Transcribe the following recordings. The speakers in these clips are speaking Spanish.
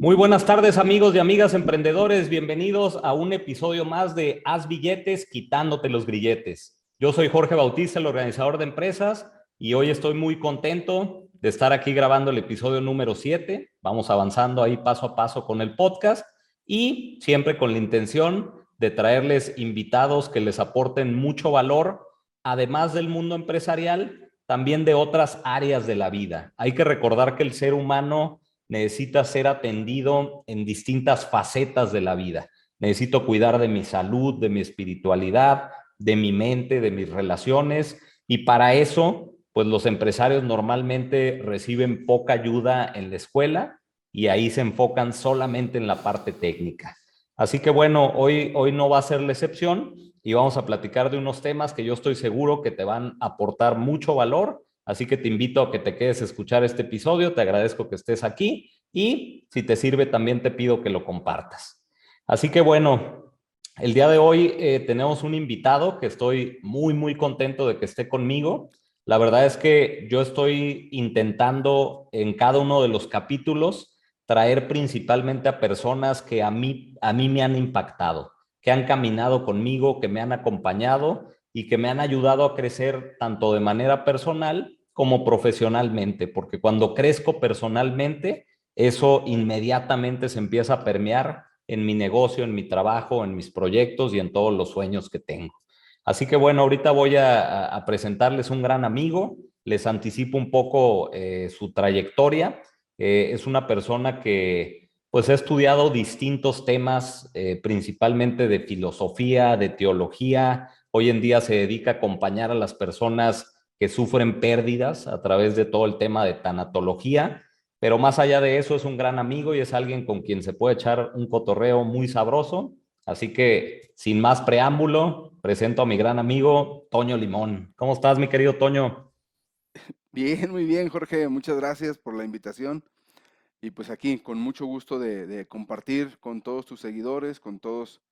Muy buenas tardes amigos y amigas emprendedores, bienvenidos a un episodio más de Haz billetes quitándote los grilletes. Yo soy Jorge Bautista, el organizador de empresas, y hoy estoy muy contento de estar aquí grabando el episodio número 7. Vamos avanzando ahí paso a paso con el podcast y siempre con la intención de traerles invitados que les aporten mucho valor, además del mundo empresarial, también de otras áreas de la vida. Hay que recordar que el ser humano necesita ser atendido en distintas facetas de la vida. Necesito cuidar de mi salud, de mi espiritualidad, de mi mente, de mis relaciones y para eso, pues los empresarios normalmente reciben poca ayuda en la escuela y ahí se enfocan solamente en la parte técnica. Así que bueno, hoy, hoy no va a ser la excepción y vamos a platicar de unos temas que yo estoy seguro que te van a aportar mucho valor Así que te invito a que te quedes a escuchar este episodio, te agradezco que estés aquí y si te sirve también te pido que lo compartas. Así que bueno, el día de hoy eh, tenemos un invitado que estoy muy, muy contento de que esté conmigo. La verdad es que yo estoy intentando en cada uno de los capítulos traer principalmente a personas que a mí, a mí me han impactado, que han caminado conmigo, que me han acompañado y que me han ayudado a crecer tanto de manera personal como profesionalmente, porque cuando crezco personalmente, eso inmediatamente se empieza a permear en mi negocio, en mi trabajo, en mis proyectos y en todos los sueños que tengo. Así que bueno, ahorita voy a, presentarles un gran amigo, les anticipo un poco eh, su trayectoria. Eh, es una persona que pues ha estudiado distintos temas, eh, principalmente de filosofía, de teología. Hoy en día se dedica a acompañar a las personas que sufren pérdidas a través de todo el tema de tanatología, pero más allá de eso es un gran amigo y es alguien con quien se puede echar un cotorreo muy sabroso. Así que, sin más preámbulo, presento a mi gran amigo Toño Limón. ¿Cómo estás, mi querido Toño? Bien, muy bien, Jorge. Muchas gracias por la invitación. Y pues aquí, con mucho gusto de, compartir con todos tus seguidores, con todos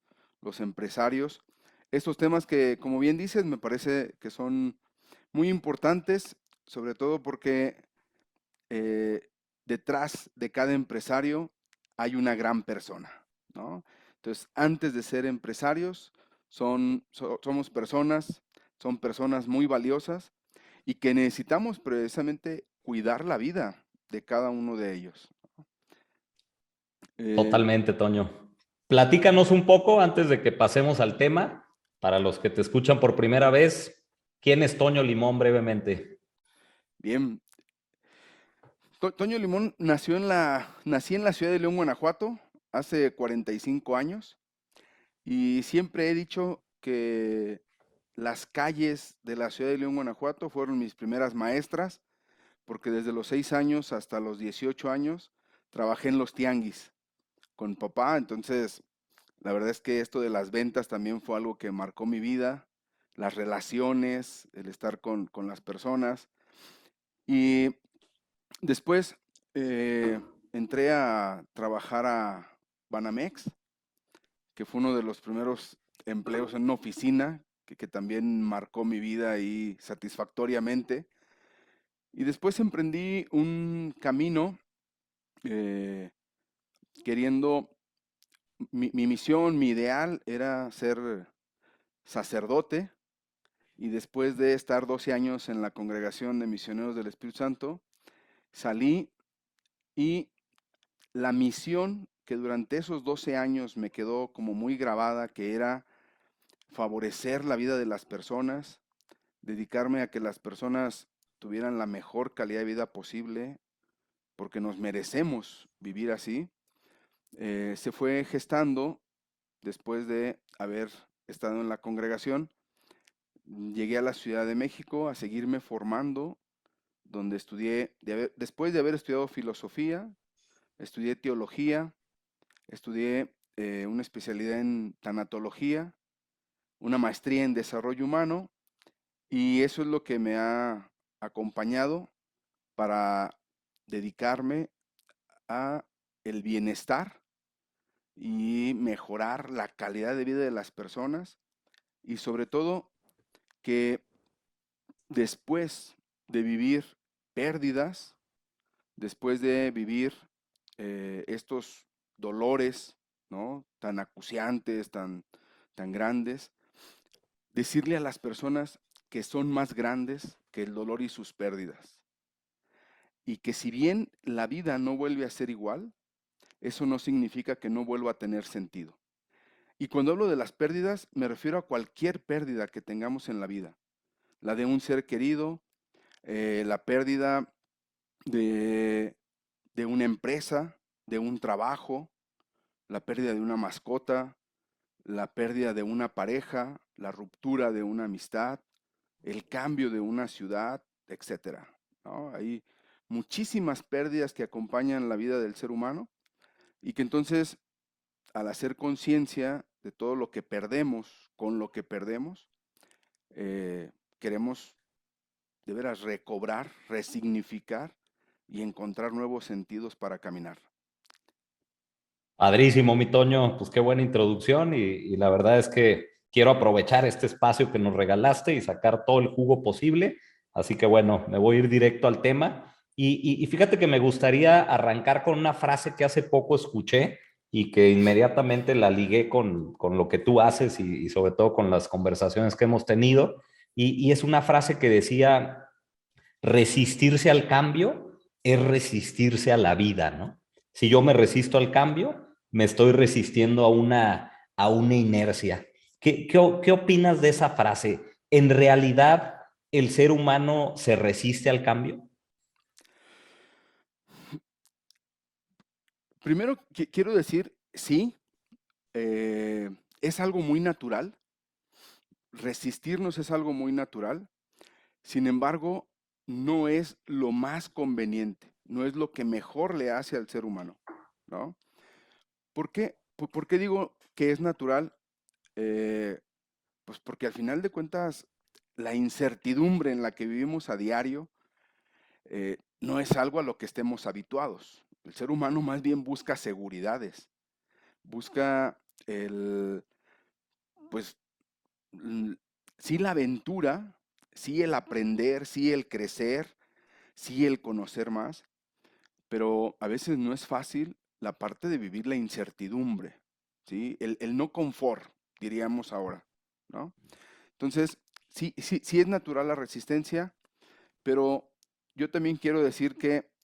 los empresarios, estos temas que, como bien dices, me parece que son muy importantes, sobre todo porque eh, detrás de cada empresario hay una gran persona, ¿no? Entonces, antes de ser empresarios, son, somos personas, son personas muy valiosas y que necesitamos precisamente cuidar la vida de cada uno de ellos. Eh, Totalmente, Toño. Platícanos un poco antes de que pasemos al tema, para los que te escuchan por primera vez, ¿Quién es Toño Limón brevemente? Bien. Toño Limón nació en la, nací en la ciudad de León, Guanajuato, hace 45 años. Y siempre he dicho que las calles de la ciudad de León, Guanajuato fueron mis primeras maestras, porque desde los 6 años hasta los 18 años trabajé en los tianguis con papá. Entonces, la verdad es que esto de las ventas también fue algo que marcó mi vida las relaciones, el estar con, las personas. Y después eh, entré a trabajar a Banamex, que fue uno de los primeros empleos en una oficina, que, también marcó mi vida ahí satisfactoriamente. Y después emprendí un camino eh, queriendo, mi, misión, mi ideal era ser sacerdote, y después de estar 12 años en la congregación de misioneros del Espíritu Santo, salí y la misión que durante esos 12 años me quedó como muy grabada, que era favorecer la vida de las personas, dedicarme a que las personas tuvieran la mejor calidad de vida posible, porque nos merecemos vivir así, eh, se fue gestando después de haber estado en la congregación llegué a la Ciudad de México a seguirme formando, donde estudié, después de haber estudiado filosofía, estudié teología, estudié eh, una especialidad en tanatología, una maestría en desarrollo humano, y eso es lo que me ha acompañado para dedicarme a el bienestar y mejorar la calidad de vida de las personas y sobre todo que después de vivir pérdidas, después de vivir eh, estos dolores, ¿no? Tan acuciantes, tan, tan grandes, decirle a las personas que son más grandes que el dolor y sus pérdidas. Y que si bien la vida no vuelve a ser igual, eso no significa que no vuelva a tener sentido. Y cuando hablo de las pérdidas, me refiero a cualquier pérdida que tengamos en la vida. La de un ser querido, eh, la pérdida de, de una empresa, de un trabajo, la pérdida de una mascota, la pérdida de una pareja, la ruptura de una amistad, el cambio de una ciudad, etc. Hay muchísimas pérdidas que acompañan la vida del ser humano y que entonces al hacer conciencia de todo lo que perdemos con lo que perdemos, eh, queremos de veras recobrar, resignificar y encontrar nuevos sentidos para caminar. Padrísimo, mi Toño, pues qué buena introducción y, la verdad es que quiero aprovechar este espacio que nos regalaste y sacar todo el jugo posible. Así que bueno, me voy a ir directo al tema. Y, fíjate que me gustaría arrancar con una frase que hace poco escuché y que inmediatamente la ligué con, con lo que tú haces y, sobre todo con las conversaciones que hemos tenido. y es una frase que decía, resistirse al cambio es resistirse a la vida, ¿no? Si yo me resisto al cambio, me estoy resistiendo a una, a una inercia. ¿Qué, qué, opinas de esa frase? ¿En realidad el ser humano se resiste al cambio? Primero quiero decir, sí, eh, es algo muy natural. Resistirnos es algo muy natural. Sin embargo, no es lo más conveniente, no es lo que mejor le hace al ser humano, ¿no? ¿Por qué? ¿Por qué digo que es natural? Eh, pues porque al final de cuentas la incertidumbre en la que vivimos a diario eh, no es algo a lo que estemos habituados. El ser humano más bien busca seguridades, busca el, pues, sí la aventura, sí el aprender, sí el crecer, sí el conocer más, pero a veces no es fácil la parte de vivir la incertidumbre, ¿sí? El, no confort, diríamos ahora, ¿no? Entonces, sí, sí, sí es natural la resistencia, pero yo también quiero decir que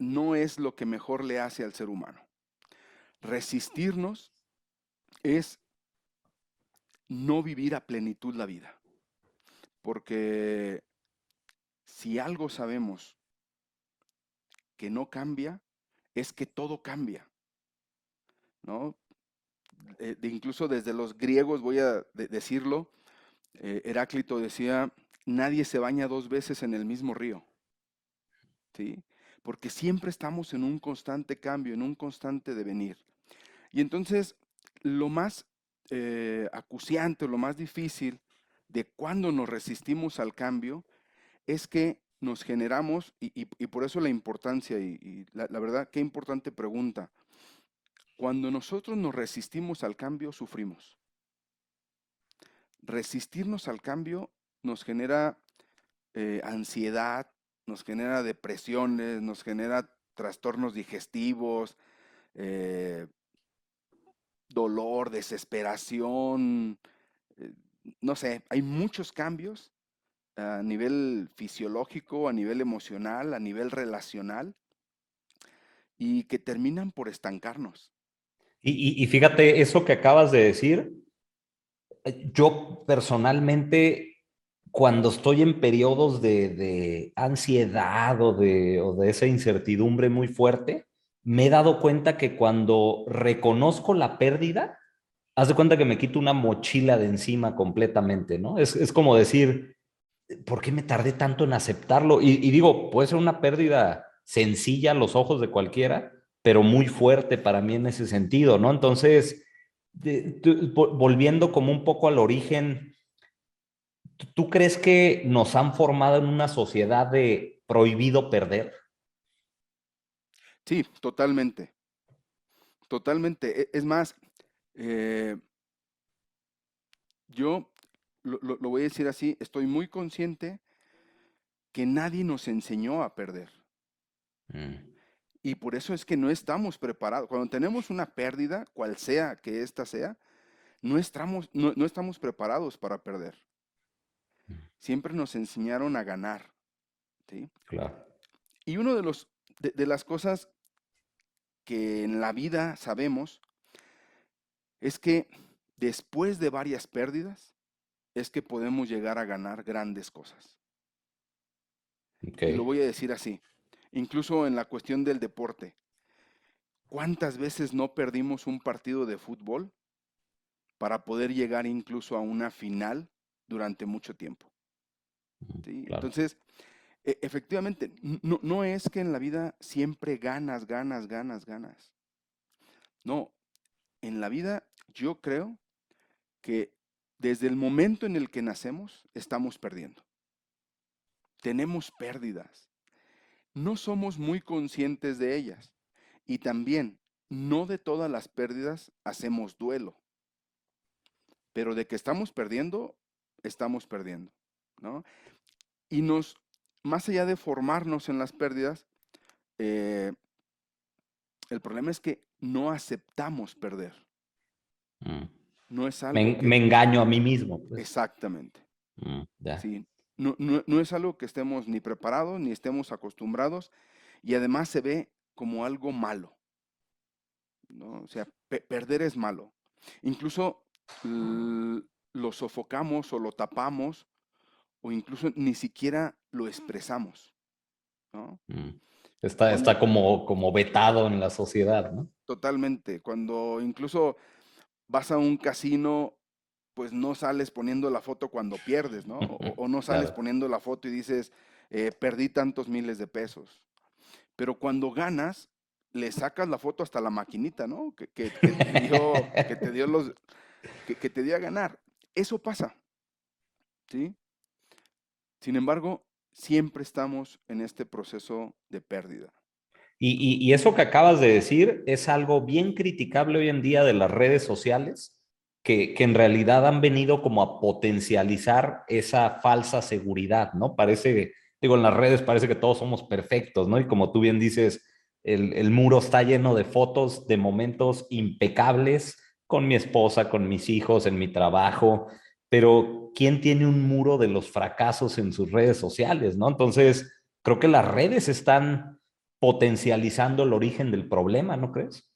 no es lo que mejor le hace al ser humano. Resistirnos es no vivir a plenitud la vida. Porque si algo sabemos que no cambia, es que todo cambia, ¿no? Eh, incluso desde los griegos, voy a decirlo, eh, Heráclito decía, nadie se baña dos veces en el mismo río, ¿sí? Porque siempre estamos en un constante cambio, en un constante devenir. Y entonces, lo más eh, acuciante, lo más difícil de cuando nos resistimos al cambio, es que nos generamos, y, por eso la importancia, y, la, verdad, qué importante pregunta. Cuando nosotros nos resistimos al cambio, sufrimos. Resistirnos al cambio nos genera eh, ansiedad, nos genera depresiones, nos genera trastornos digestivos, eh, dolor, desesperación, eh, no sé, hay muchos cambios a nivel fisiológico, a nivel emocional, a nivel relacional, y que terminan por estancarnos. Y, fíjate, eso que acabas de decir, eh, yo personalmente, cuando estoy en periodos de, ansiedad o de, o de esa incertidumbre muy fuerte, me he dado cuenta que cuando reconozco la pérdida, haz de cuenta que me quito una mochila de encima completamente, ¿no? Es, es como decir, ¿por qué me tardé tanto en aceptarlo? Y, digo, puede ser una pérdida sencilla a los ojos de cualquiera, pero muy fuerte para mí en ese sentido, ¿no? Entonces, volviendo como un poco al origen, ¿tú crees que nos han formado en una sociedad de prohibido perder? Sí, totalmente. Totalmente. E, es más, eh, yo lo, voy a decir así, estoy muy consciente que nadie nos enseñó a perder. Mm. Y por eso es que no estamos preparados. Cuando tenemos una pérdida, cual sea que ésta sea, no estamos, no, no estamos preparados para perder. Siempre nos enseñaron a ganar. ¿sí? Claro. Y uno de los de, de las cosas que en la vida sabemos es que después de varias pérdidas es que podemos llegar a ganar grandes cosas. Okay. lo voy a decir así, incluso en la cuestión del deporte. ¿Cuántas veces no perdimos un partido de fútbol para poder llegar incluso a una final durante mucho tiempo? ¿Sí? claro. Entonces, e- efectivamente, no, no es que en la vida siempre ganas, ganas, ganas, ganas. No, en la vida yo creo que desde el momento en el que nacemos estamos perdiendo. Tenemos pérdidas. No somos muy conscientes de ellas. Y también, no de todas las pérdidas hacemos duelo. Pero de que estamos perdiendo, estamos perdiendo. ¿no? Y nos, más allá de formarnos en las pérdidas, eh, el problema es que no aceptamos perder. Mm. No es algo Me, que- me engaño a mí mismo. pues. Exactamente. Mm. Sí. No, no- no es algo que estemos ni preparados ni estemos acostumbrados y además se ve como algo malo. ¿no? O sea, pe- perder es malo. Incluso l- lo sofocamos o lo tapamos o incluso ni siquiera lo expresamos. ¿no? Mm. Está, está como, como vetado en la sociedad, ¿no? Totalmente. Cuando incluso vas a un casino, pues no sales poniendo la foto cuando pierdes, ¿no? O, o no sales Claro. poniendo la foto y dices, eh, perdí tantos miles de pesos. Pero cuando ganas, le sacas la foto hasta la maquinita, ¿no? Que, que- que te dio, que te dio los, que, que te dio a ganar. Eso pasa, ¿sí? Sin embargo, siempre estamos en este proceso de pérdida. Y, y- eso que acabas de decir es algo bien criticable hoy en día de las redes sociales, que, que en realidad han venido como a potencializar esa falsa seguridad, ¿no? Parece, digo, en las redes parece que todos somos perfectos, ¿no? Y como tú bien dices, el, el muro está lleno de fotos de momentos impecables con mi esposa, con mis hijos, en mi trabajo, pero ¿quién tiene un muro de los fracasos en sus redes sociales, ¿no? Entonces, creo que las redes están potencializando el origen del problema, ¿no crees?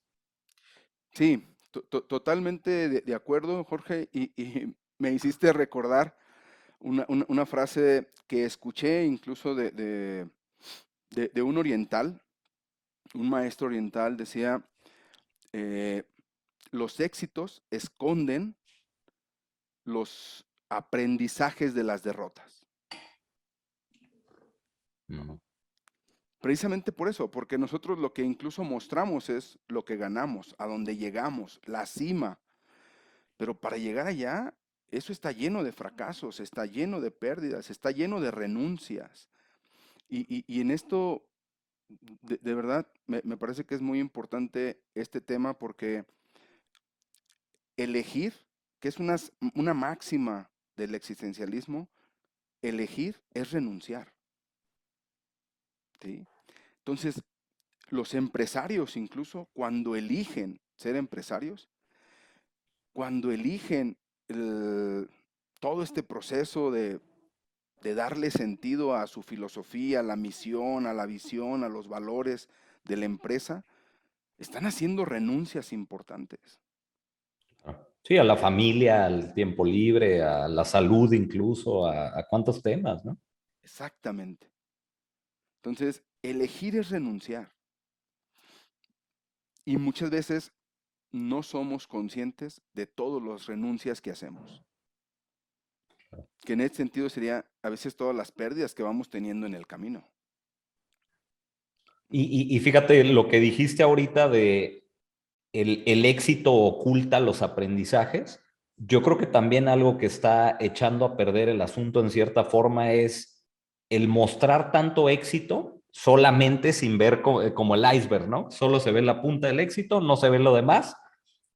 Sí, to- to- totalmente de, acuerdo, Jorge, y, me hiciste recordar una, frase que escuché incluso de un oriental, un maestro oriental decía, eh, los éxitos esconden los aprendizajes de las derrotas. No. Precisamente por eso, porque nosotros lo que incluso mostramos es lo que ganamos, a donde llegamos, la cima. Pero para llegar allá, eso está lleno de fracasos, está lleno de pérdidas, está lleno de renuncias. Y, y- y en esto, de, de verdad, me, me parece que es muy importante este tema porque elegir, que es una, una máxima del existencialismo, elegir es renunciar. ¿sí? Entonces, los empresarios incluso, cuando eligen ser empresarios, cuando eligen el- todo este proceso de, de darle sentido a su filosofía, a la misión, a la visión, a los valores de la empresa, están haciendo renuncias importantes. Sí, a la familia, al tiempo libre, a la salud incluso, a, a cuántos temas, ¿no? Exactamente. Entonces, elegir es renunciar. Y muchas veces no somos conscientes de todas las renuncias que hacemos. Que en este sentido sería a veces todas las pérdidas que vamos teniendo en el camino. Y, y- y fíjate lo que dijiste ahorita de el, el éxito oculta los aprendizajes. Yo creo que también algo que está echando a perder el asunto en cierta forma es el mostrar tanto éxito solamente sin ver eh, como el iceberg, ¿no? Solo se ve la punta del éxito, no se ve lo demás.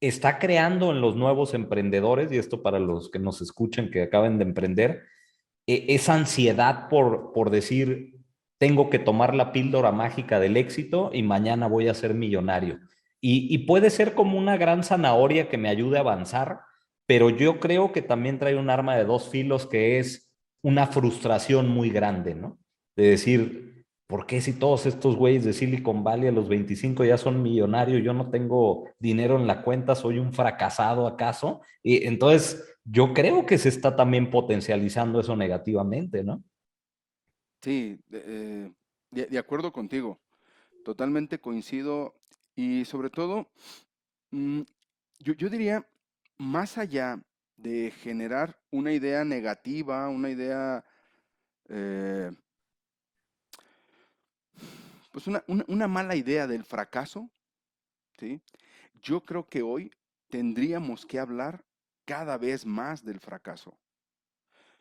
Está creando en los nuevos emprendedores, y esto para los que nos escuchen que acaben de emprender, e- esa ansiedad por, por decir, tengo que tomar la píldora mágica del éxito y mañana voy a ser millonario. Y, puede ser como una gran zanahoria que me ayude a avanzar, pero yo creo que también trae un arma de dos filos que es una frustración muy grande, ¿no? De decir, ¿por qué si todos estos güeyes de Silicon Valley a los 25 ya son millonarios, yo no tengo dinero en la cuenta, soy un fracasado acaso? Y entonces yo creo que se está también potencializando eso negativamente, ¿no? Sí, de, eh, acuerdo contigo. Totalmente coincido. Y sobre todo, mm, yo, diría, más allá de generar una idea negativa, una idea, eh, pues una, una, mala idea del fracaso, ¿sí? yo creo que hoy tendríamos que hablar cada vez más del fracaso.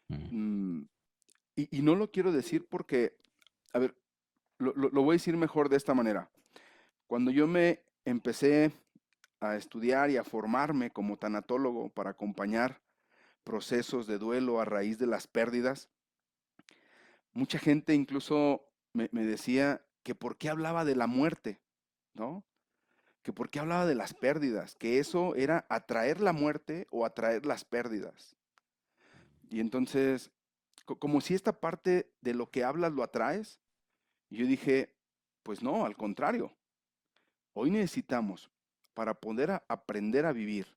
Mm, y, no lo quiero decir porque, a ver, lo, voy a decir mejor de esta manera. Cuando yo me empecé a estudiar y a formarme como tanatólogo para acompañar procesos de duelo a raíz de las pérdidas, mucha gente incluso me, decía que por qué hablaba de la muerte, ¿no? Que por qué hablaba de las pérdidas, que eso era atraer la muerte o atraer las pérdidas. Y entonces como si esta parte de lo que hablas lo atraes. Yo dije, pues no, al contrario. Hoy necesitamos, para poder aprender a vivir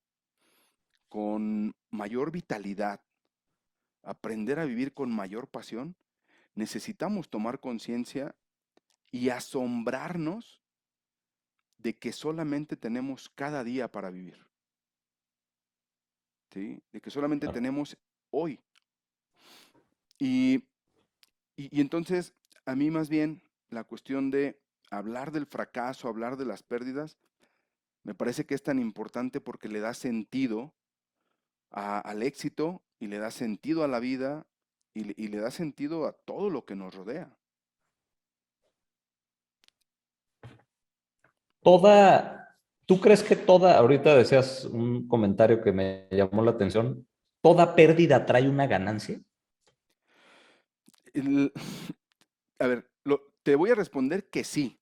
con mayor vitalidad, aprender a vivir con mayor pasión, necesitamos tomar conciencia y asombrarnos de que solamente tenemos cada día para vivir. ¿Sí? De que solamente tenemos hoy y, entonces, a mí más bien la cuestión de hablar del fracaso, hablar de las pérdidas, me parece que es tan importante porque le da sentido al éxito y le da sentido a la vida y, y, le da sentido a todo lo que nos rodea. Toda, ¿tú crees que toda, ahorita decías un comentario que me llamó la atención, toda pérdida trae una ganancia? a ver, te voy a responder que sí.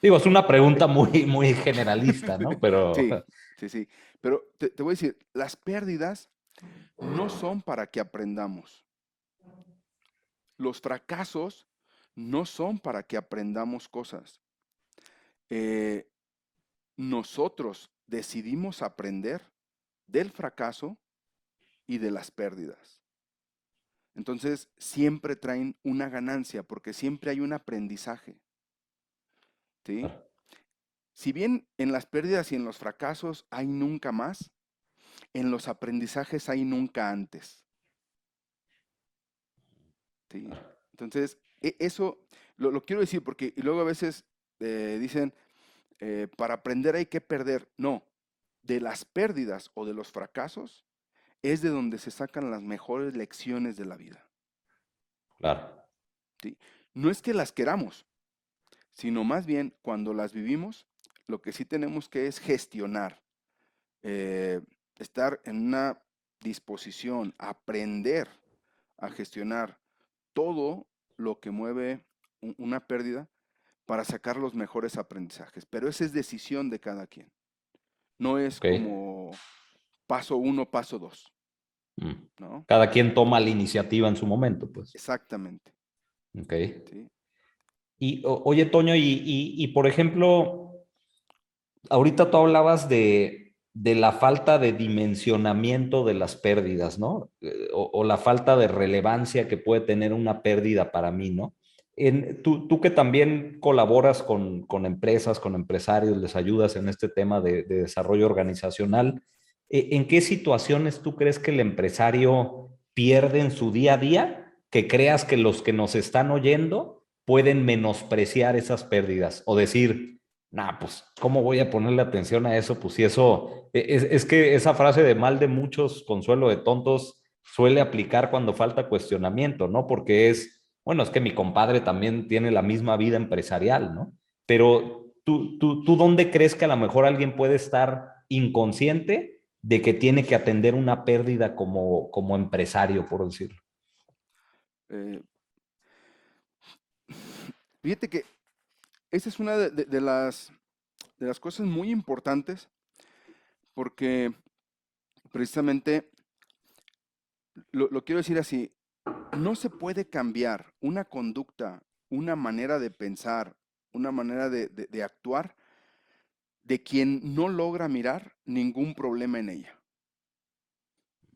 Digo, es una pregunta muy, muy generalista, ¿no? Pero... Sí, sí, sí. Pero te, voy a decir, las pérdidas no son para que aprendamos. Los fracasos no son para que aprendamos cosas. Eh, nosotros decidimos aprender del fracaso y de las pérdidas. Entonces, siempre traen una ganancia porque siempre hay un aprendizaje. ¿Sí? Si bien en las pérdidas y en los fracasos hay nunca más, en los aprendizajes hay nunca antes. ¿Sí? Entonces, e, eso lo, quiero decir porque luego a veces eh, dicen, eh, para aprender hay que perder. No, de las pérdidas o de los fracasos es de donde se sacan las mejores lecciones de la vida. Claro. ¿Sí? No es que las queramos, sino más bien cuando las vivimos, lo que sí tenemos que es gestionar, eh, estar en una disposición, aprender a gestionar todo lo que mueve una pérdida para sacar los mejores aprendizajes. Pero esa es decisión de cada quien. No es como paso uno, paso dos. Mm. Cada quien toma la iniciativa en su momento, pues. Exactamente. Ok. Y oye, Toño, y, por ejemplo, ahorita tú hablabas de, la falta de dimensionamiento de las pérdidas, ¿no? Eh, o, la falta de relevancia que puede tener una pérdida para mí, ¿no? En, tú, que también colaboras con, empresas, con empresarios, les ayudas en este tema de desarrollo organizacional, eh, ¿en qué situaciones tú crees que el empresario pierde en su día a día que creas que los que nos están oyendo pueden menospreciar esas pérdidas o decir, nah, pues, ¿cómo voy a ponerle atención a eso? Pues si eso, e, es, es que esa frase de mal de muchos, consuelo de tontos, suele aplicar cuando falta cuestionamiento, ¿no? Porque es, bueno, es que mi compadre también tiene la misma vida empresarial, ¿no? Pero tú, tú, tú ¿dónde crees que a lo mejor alguien puede estar inconsciente de que tiene que atender una pérdida como, como empresario, por decirlo? Eh, Fíjate que esa es una de, las, de las cosas muy importantes porque precisamente, lo, quiero decir así, no se puede cambiar una conducta, una manera de pensar, una manera de, actuar de quien no logra mirar ningún problema en ella.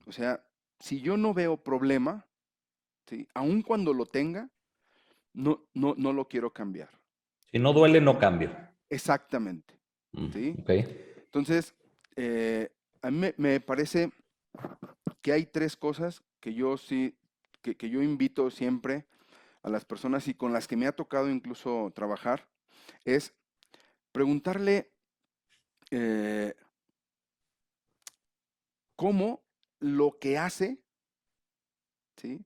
O sea, si yo no veo problema, ¿sí? aun cuando lo tenga, no, no, no lo quiero cambiar. Si no duele, no cambio. Exactamente. Mm, ¿sí? Entonces, eh, a mí me, parece que hay tres cosas que yo sí, que, yo invito siempre a las personas y con las que me ha tocado incluso trabajar, es preguntarle eh, cómo lo que hace, ¿sí?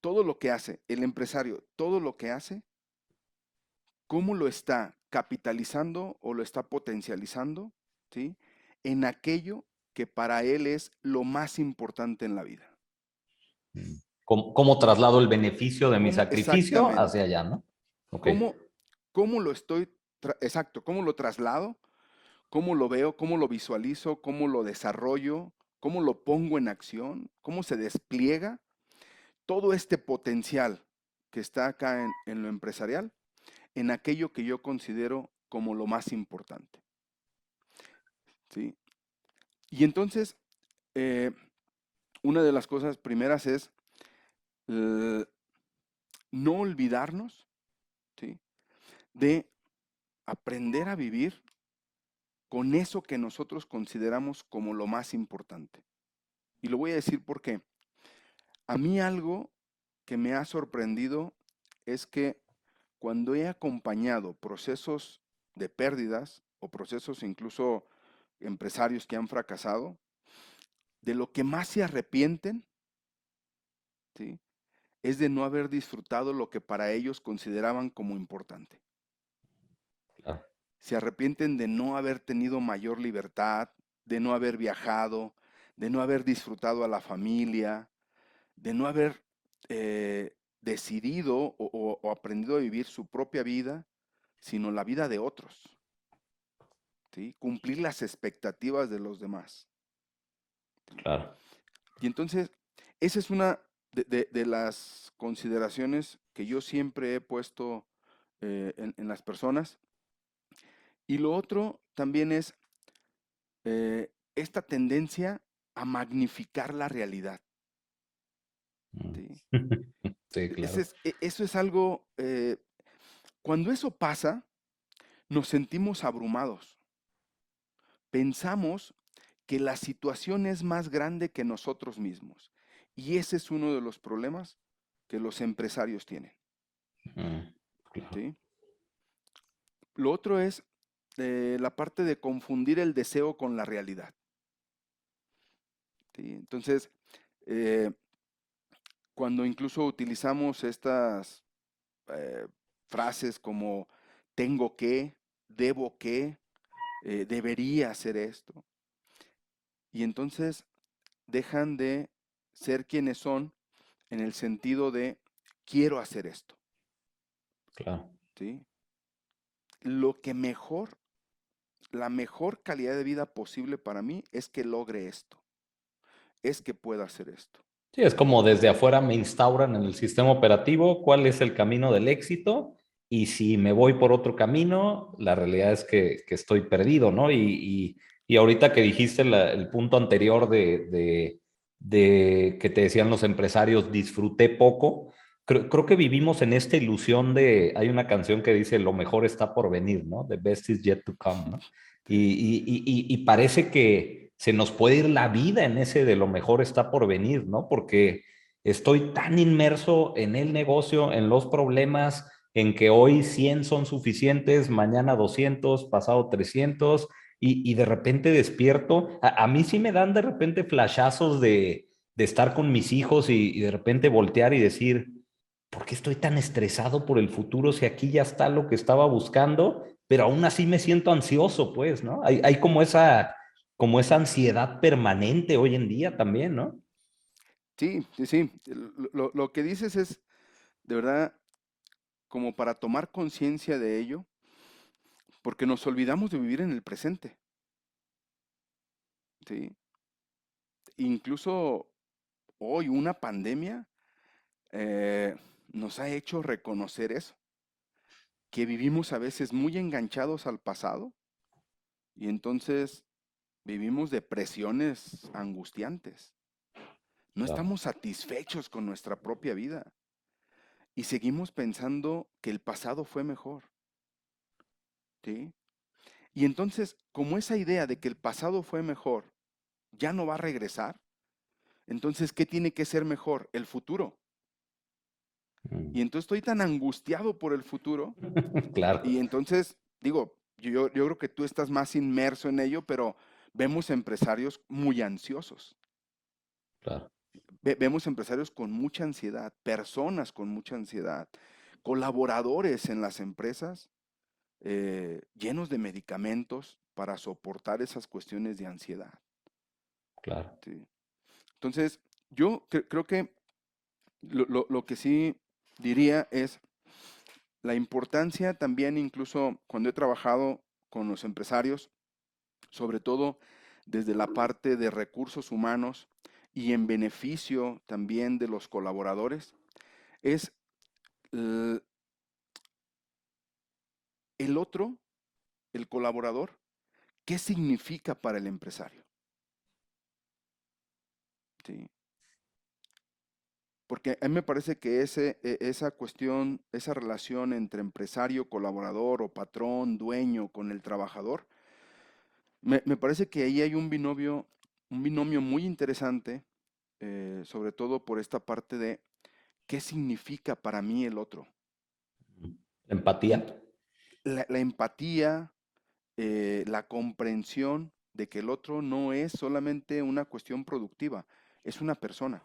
Todo lo que hace el empresario, todo lo que hace, cómo lo está capitalizando o lo está potencializando, ¿sí? En aquello que para él es lo más importante en la vida. Mm. ¿Cómo, traslado el beneficio de mi sacrificio hacia allá, no? ¿Cómo, lo estoy, exacto, cómo lo traslado? ¿Cómo lo veo? ¿Cómo lo visualizo? ¿Cómo lo desarrollo? ¿Cómo lo pongo en acción? ¿Cómo se despliega todo este potencial que está acá en lo empresarial en aquello que yo considero como lo más importante. ¿Sí? Y entonces, eh, una de las cosas primeras es no olvidarnos ¿sí? de aprender a vivir con eso que nosotros consideramos como lo más importante. Y lo voy a decir porque a mí algo que me ha sorprendido es que cuando he acompañado procesos de pérdidas o procesos incluso empresarios que han fracasado, de lo que más se arrepienten, ¿sí? es de no haber disfrutado lo que para ellos consideraban como importante. Se arrepienten de no haber tenido mayor libertad, de no haber viajado, de no haber disfrutado a la familia, de no haber eh, decidido o, aprendido a vivir su propia vida, sino la vida de otros. ¿sí? Cumplir las expectativas de los demás. Claro. Y entonces, esa es una de, las consideraciones que yo siempre he puesto eh, en, las personas. Y lo otro también es eh, esta tendencia a magnificar la realidad. Mm. E, eso es algo, eh, cuando eso pasa, nos sentimos abrumados. Pensamos que la situación es más grande que nosotros mismos. Y ese es uno de los problemas que los empresarios tienen. Lo otro es eh, la parte de confundir el deseo con la realidad. Entonces, eh, cuando incluso utilizamos estas eh, frases como tengo que, debo que, eh, debería hacer esto. Y entonces dejan de ser quienes son en el sentido de quiero hacer esto. Claro. ¿Sí? Lo que mejor, la mejor calidad de vida posible para mí es que logre esto, es que pueda hacer esto. Sí, es como desde afuera me instauran en el sistema operativo cuál es el camino del éxito y si me voy por otro camino, la realidad es que, estoy perdido, ¿no? Y, ahorita que dijiste el punto anterior de, que te decían los empresarios, disfruté poco, creo, creo, que vivimos en esta ilusión de, hay una canción que dice, lo mejor está por venir, ¿no? The best is yet to come, ¿no? y parece que se nos puede ir la vida en ese de lo mejor está por venir, ¿no? Porque estoy tan inmerso en el negocio, en los problemas, en que hoy 100 son suficientes, mañana 200, pasado 300, y, de repente despierto. A, mí sí me dan de repente flashazos de, estar con mis hijos y, de repente voltear y decir, ¿por qué estoy tan estresado por el futuro si aquí ya está lo que estaba buscando? Pero aún así me siento ansioso, pues, ¿no? Hay, hay como esa como esa ansiedad permanente hoy en día también, ¿no? Sí, sí, sí. Lo, que dices es, de verdad, como para tomar conciencia de ello, porque nos olvidamos de vivir en el presente. ¿Sí? Incluso hoy una pandemia eh, nos ha hecho reconocer eso, que vivimos a veces muy enganchados al pasado y entonces vivimos depresiones angustiantes. No estamos satisfechos con nuestra propia vida y seguimos pensando que el pasado fue mejor. ¿Sí? Y entonces, como esa idea de que el pasado fue mejor ya no va a regresar, entonces, ¿qué tiene que ser mejor? El futuro. Mm. Y entonces estoy tan angustiado por el futuro. claro. Y entonces, digo, yo, yo creo que tú estás más inmerso en ello, pero vemos empresarios muy ansiosos. Claro. vemos empresarios con mucha ansiedad, personas con mucha ansiedad, colaboradores en las empresas eh, llenos de medicamentos para soportar esas cuestiones de ansiedad. Claro. Entonces, yo creo que lo, lo, que sí diría es la importancia también, incluso cuando he trabajado con los empresarios, sobre todo desde la parte de recursos humanos y en beneficio también de los colaboradores, es el otro, el colaborador, ¿qué significa para el empresario? Sí. Porque a mí me parece que ese, e, esa cuestión, esa relación entre empresario, colaborador o patrón, dueño con el trabajador, me, parece que ahí hay un binomio, un binomio muy interesante, eh, sobre todo por esta parte de qué significa para mí el otro. Empatía la, empatía, eh, la comprensión de que el otro no es solamente una cuestión productiva, es una persona.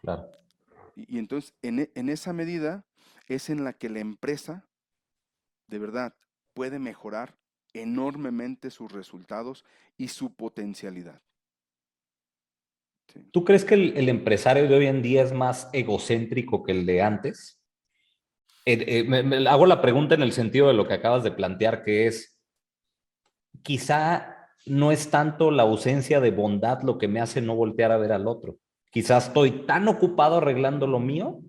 Claro. Y, entonces, en, e, en, esa medida es en la que la empresa, de verdad, puede mejorar enormemente sus resultados y su potencialidad. ¿Tú crees que el, empresario de hoy en día es más egocéntrico que el de antes? Eh, me, hago la pregunta en el sentido de lo que acabas de plantear, que es, quizá no es tanto la ausencia de bondad lo que me hace no voltear a ver al otro. Quizás estoy tan ocupado arreglando lo mío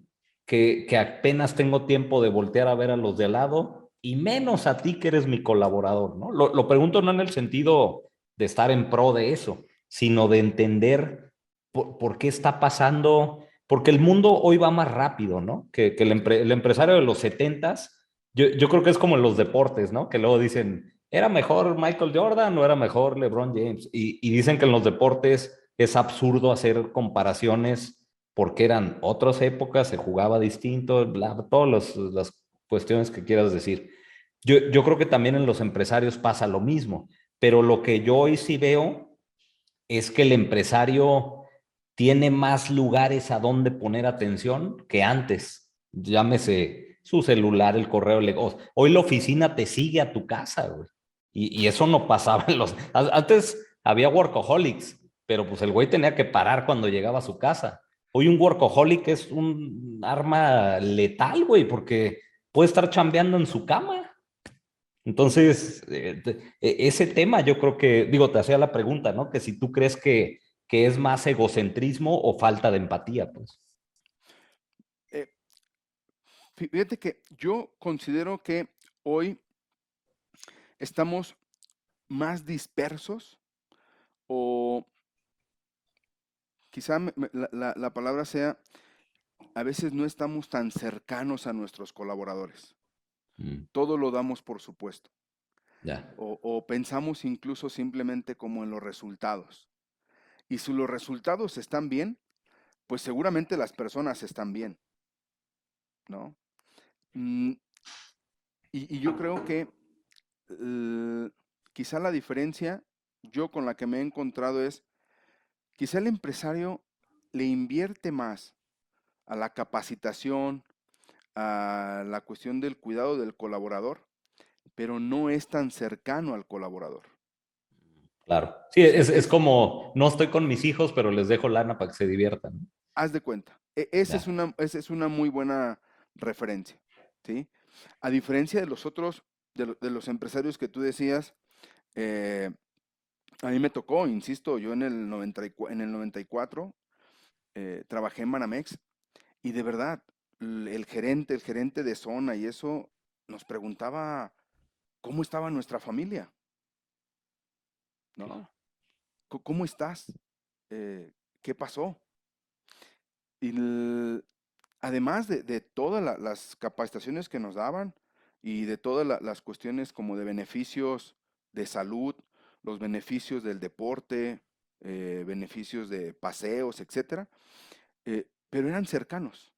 que, que apenas tengo tiempo de voltear a ver a los de al lado y menos a ti que eres mi colaborador, ¿no? Lo, lo pregunto no en el sentido de estar en pro de eso, sino de entender por, por qué está pasando porque el mundo hoy va más rápido, ¿no? Que, el, empresario de los setentas, yo, yo creo que es como en los deportes, ¿no? Que luego dicen, ¿era mejor Michael Jordan o era mejor LeBron James? Y, dicen que en los deportes es absurdo hacer comparaciones porque eran otras épocas, se jugaba distinto, bla, todas las cuestiones que quieras decir. Yo, yo creo que también en los empresarios pasa lo mismo, pero lo que yo hoy sí veo es que el empresario tiene más lugares a donde poner atención que antes. Llámese su celular, el correo electrónico. Hoy la oficina te sigue a tu casa, güey. Y, eso no pasaba en los... Antes había workaholics, pero pues el güey tenía que parar cuando llegaba a su casa. Hoy un workaholic es un arma letal, güey, porque puede estar chambeando en su cama. Entonces, eh, e, ese tema yo creo que, digo, te hacía la pregunta, ¿no? Que si tú crees que que es más egocentrismo o falta de empatía, pues. Eh, fíjate que yo considero que hoy estamos más dispersos o quizá la, palabra sea, a veces no estamos tan cercanos a nuestros colaboradores. Mm. Todo lo damos por supuesto. O, o, pensamos incluso simplemente como en los resultados. Y si los resultados están bien, pues seguramente las personas están bien. ¿No? Mm, y, yo creo que quizá la diferencia, yo con la que me he encontrado es, quizá el empresario le invierte más a la capacitación, a la cuestión del cuidado del colaborador, pero no es tan cercano al colaborador. Claro. Sí, es, como, no estoy con mis hijos, pero les dejo lana para que se diviertan. Haz de cuenta. E, esa, es una, esa es una muy buena referencia. ¿sí? A diferencia de los otros, de, los empresarios que tú decías, eh, a mí me tocó, insisto, yo en el, 94, en el 94 eh, trabajé en Manamex y de verdad, el gerente, el gerente de zona y eso nos preguntaba cómo estaba nuestra familia. ¿No? ¿Cómo estás? Eh, ¿Qué pasó? Y además de, todas las capacitaciones que nos daban y de todas las cuestiones como de beneficios de salud, los beneficios del deporte, eh, beneficios de paseos, etcétera, eh, pero eran cercanos.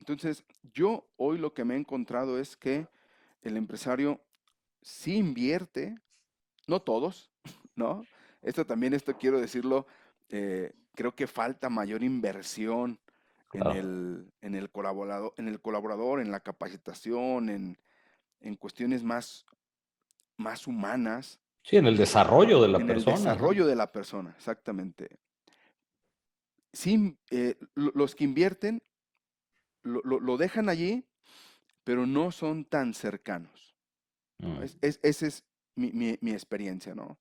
Entonces, yo hoy lo que me he encontrado es que el empresario sí invierte, no todos, ¿no? Esto también, esto quiero decirlo, eh, creo que falta mayor inversión en, el, en, el colaborador, en el colaborador, en la capacitación, en, en cuestiones más, más humanas, Sí, en el desarrollo de la en persona. el desarrollo de la persona, exactamente. Sí, eh, los que invierten lo, dejan allí, pero no son tan cercanos. Mm. Es, esa es mi, experiencia, ¿no?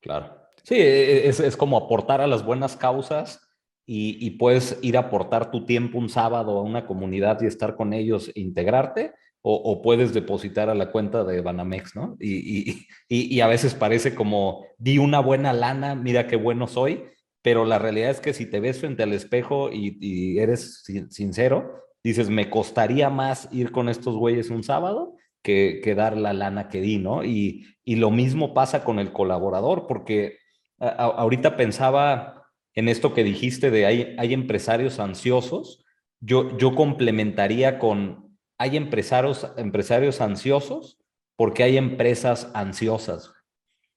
Claro. Sí, e, e, es, como aportar a las buenas causas y, y, puedes ir a aportar tu tiempo un sábado a una comunidad y estar con ellos e integrarte, o, puedes depositar a la cuenta de Banamex, ¿no? Y, y, a veces parece como, di una buena lana, mira qué bueno soy, pero la realidad es que si te ves frente al espejo y, eres sincero, dices, me costaría más ir con estos güeyes un sábado que, que dar la lana que di, ¿no? Y, lo mismo pasa con el colaborador, porque ahorita pensaba en esto que dijiste de hay, hay empresarios ansiosos, yo, yo complementaría con hay empresarios, empresarios ansiosos porque hay empresas ansiosas.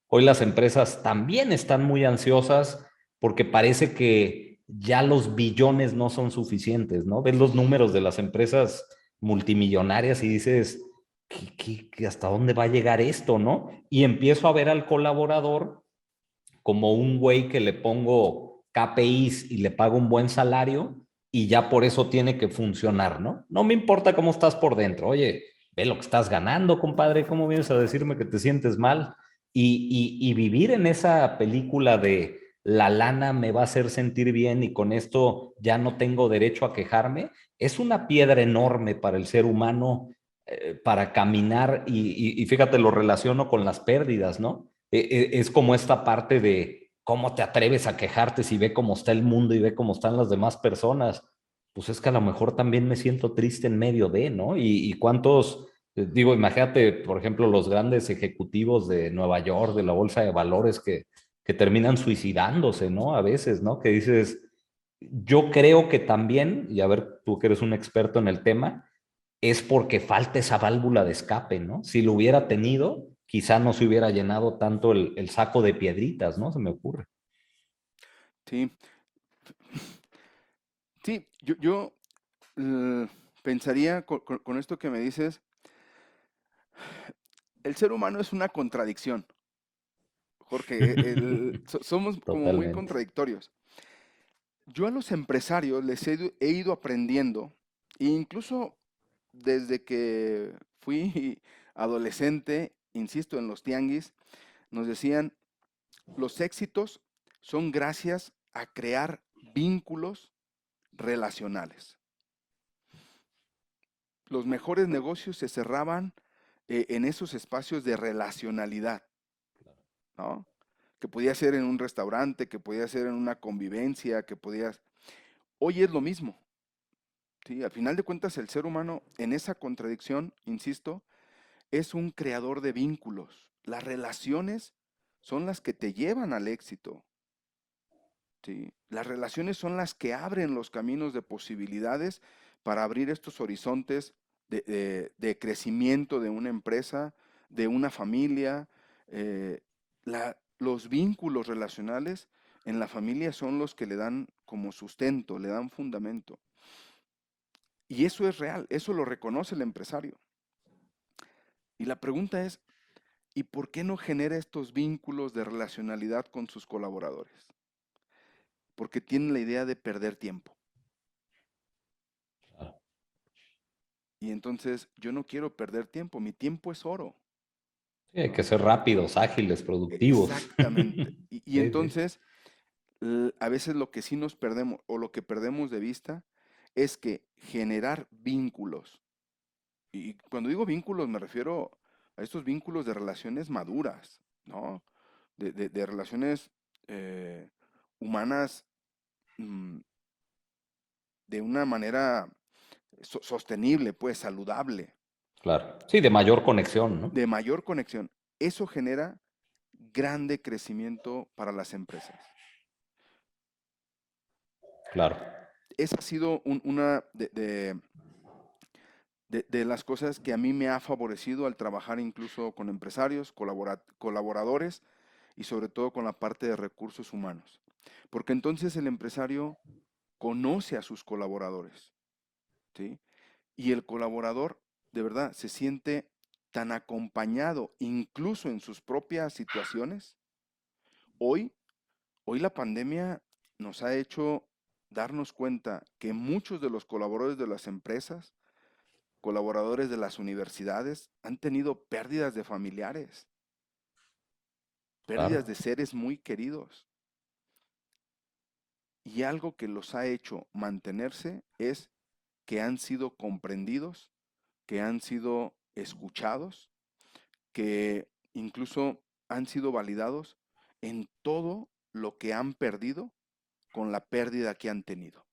Hoy las empresas también están muy ansiosas porque parece que ya los billones no son suficientes, ¿no? Ves los números de las empresas multimillonarias y dices, ¿qué, hasta dónde va a llegar esto, no? Y empiezo a ver al colaborador como un güey que le pongo KPIs y le pago un buen salario y ya por eso tiene que funcionar, ¿no? No me importa cómo estás por dentro. Oye, ve lo que estás ganando, compadre. ¿Cómo vienes a decirme que te sientes mal? Y, vivir en esa película de la lana me va a hacer sentir bien y con esto ya no tengo derecho a quejarme, es una piedra enorme para el ser humano eh, para caminar y, y, fíjate, lo relaciono con las pérdidas, ¿no? E, e, es como esta parte de, ¿Cómo te atreves a quejarte si ve cómo está el mundo y ve cómo están las demás personas? Pues es que a lo mejor también me siento triste en medio de, ¿no? Y, cuántos, eh, digo, imagínate, por ejemplo, los grandes ejecutivos de Nueva York, de la Bolsa de Valores, que, que terminan suicidándose, ¿no? A veces, ¿no? Que dices, yo creo que también, y a ver, tú que eres un experto en el tema, es porque falta esa válvula de escape, ¿no? Si lo hubiera tenido, quizá no se hubiera llenado tanto el, saco de piedritas, ¿no? Se me ocurre. Sí. Sí, yo, eh, pensaría con, esto que me dices, el ser humano es una contradicción. Jorge, somos como muy contradictorios. Yo a los empresarios les he, he ido aprendiendo, e incluso desde que fui adolescente insisto, en los tianguis, nos decían, los éxitos son gracias a crear vínculos relacionales. Los mejores negocios se cerraban eh, en esos espacios de relacionalidad, ¿no? Que podía ser en un restaurante, que podía ser en una convivencia, que podía... Hoy es lo mismo. ¿sí? Al final de cuentas, el ser humano en esa contradicción, insisto, es un creador de vínculos. Las relaciones son las que te llevan al éxito. ¿sí? Las relaciones son las que abren los caminos de posibilidades para abrir estos horizontes de, crecimiento de una empresa, de una familia. Eh, los vínculos relacionales en la familia son los que le dan como sustento, le dan fundamento. Y eso es real, eso lo reconoce el empresario. Y la pregunta es, ¿y por qué no genera estos vínculos de relacionalidad con sus colaboradores? Porque tienen la idea de perder tiempo. Y entonces yo no quiero perder tiempo, mi tiempo es oro. Sí, hay que ser rápidos, ágiles, productivos. Exactamente. Y, entonces, a veces lo que sí nos perdemos o lo que perdemos de vista es que generar vínculos, y cuando digo vínculos me refiero a estos vínculos de relaciones maduras, ¿no? De, relaciones eh, humanas mm, de una manera sostenible, pues saludable. Claro. Sí, de mayor conexión, ¿no? De mayor conexión. Eso genera grande crecimiento para las empresas. Claro. Esa ha sido una de, de, las cosas que a mí me ha favorecido al trabajar incluso con empresarios, colaboradores y sobre todo con la parte de recursos humanos. Porque entonces el empresario conoce a sus colaboradores. ¿sí? Y el colaborador de verdad se siente tan acompañado, incluso en sus propias situaciones. Hoy, hoy la pandemia nos ha hecho darnos cuenta que muchos de los colaboradores de las empresas, colaboradores de las universidades, han tenido pérdidas de familiares, pérdidas de seres muy queridos. Y algo que los ha hecho mantenerse es que han sido comprendidos, que han sido escuchados, que incluso han sido validados en todo lo que han perdido con la pérdida que han tenido.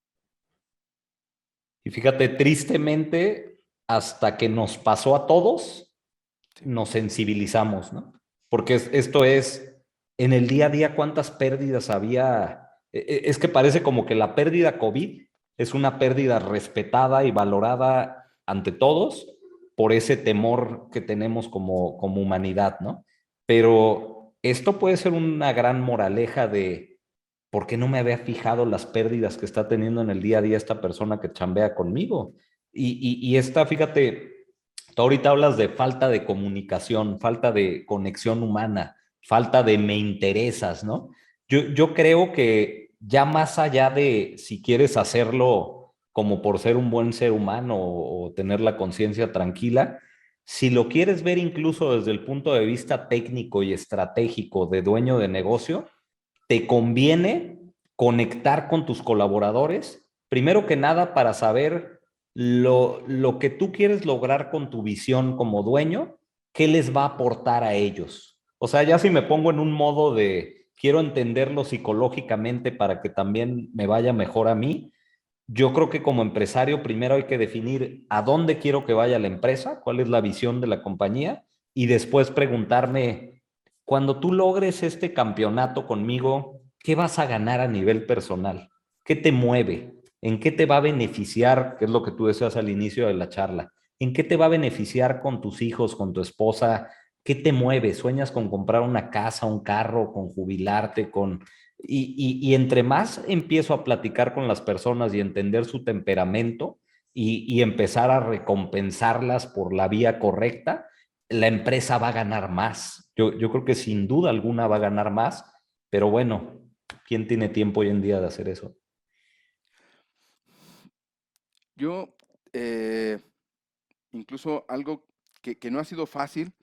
Y fíjate, tristemente, hasta que nos pasó a todos, nos sensibilizamos, ¿no? Porque esto es, en el día a día, ¿cuántas pérdidas había? E, e, es que parece como que la pérdida COVID es una pérdida respetada y valorada ante todos por ese temor que tenemos como, como humanidad, ¿no? Pero esto puede ser una gran moraleja de por qué no me había fijado las pérdidas que está teniendo en el día a día esta persona que chambea conmigo. Y, y, esta, fíjate, tú ahorita hablas de falta de comunicación, falta de conexión humana, falta de me interesas, ¿no? Yo, yo creo que ya más allá de si quieres hacerlo como por ser un buen ser humano o, tener la conciencia tranquila, si lo quieres ver incluso desde el punto de vista técnico y estratégico de dueño de negocio, te conviene conectar con tus colaboradores, primero que nada para saber lo, lo que tú quieres lograr con tu visión como dueño, qué les va a aportar a ellos. O sea, ya si me pongo en un modo de quiero entenderlo psicológicamente para que también me vaya mejor a mí, yo creo que como empresario primero hay que definir a dónde quiero que vaya la empresa, cuál es la visión de la compañía y después preguntarme, cuando tú logres este campeonato conmigo, ¿qué vas a ganar a nivel personal? ¿Qué te mueve? ¿En qué te va a beneficiar? Que es lo que tú deseas al inicio de la charla. ¿En qué te va a beneficiar con tus hijos, con tu esposa? ¿Qué te mueve? ¿Sueñas con comprar una casa, un carro, con jubilarte, con y, entre más empiezo a platicar con las personas y entender su temperamento y, empezar a recompensarlas por la vía correcta, la empresa va a ganar más. Yo, creo que sin duda alguna va a ganar más, pero bueno, ¿quién tiene tiempo hoy en día de hacer eso? Yo, eh, incluso algo que, que no ha sido fácil,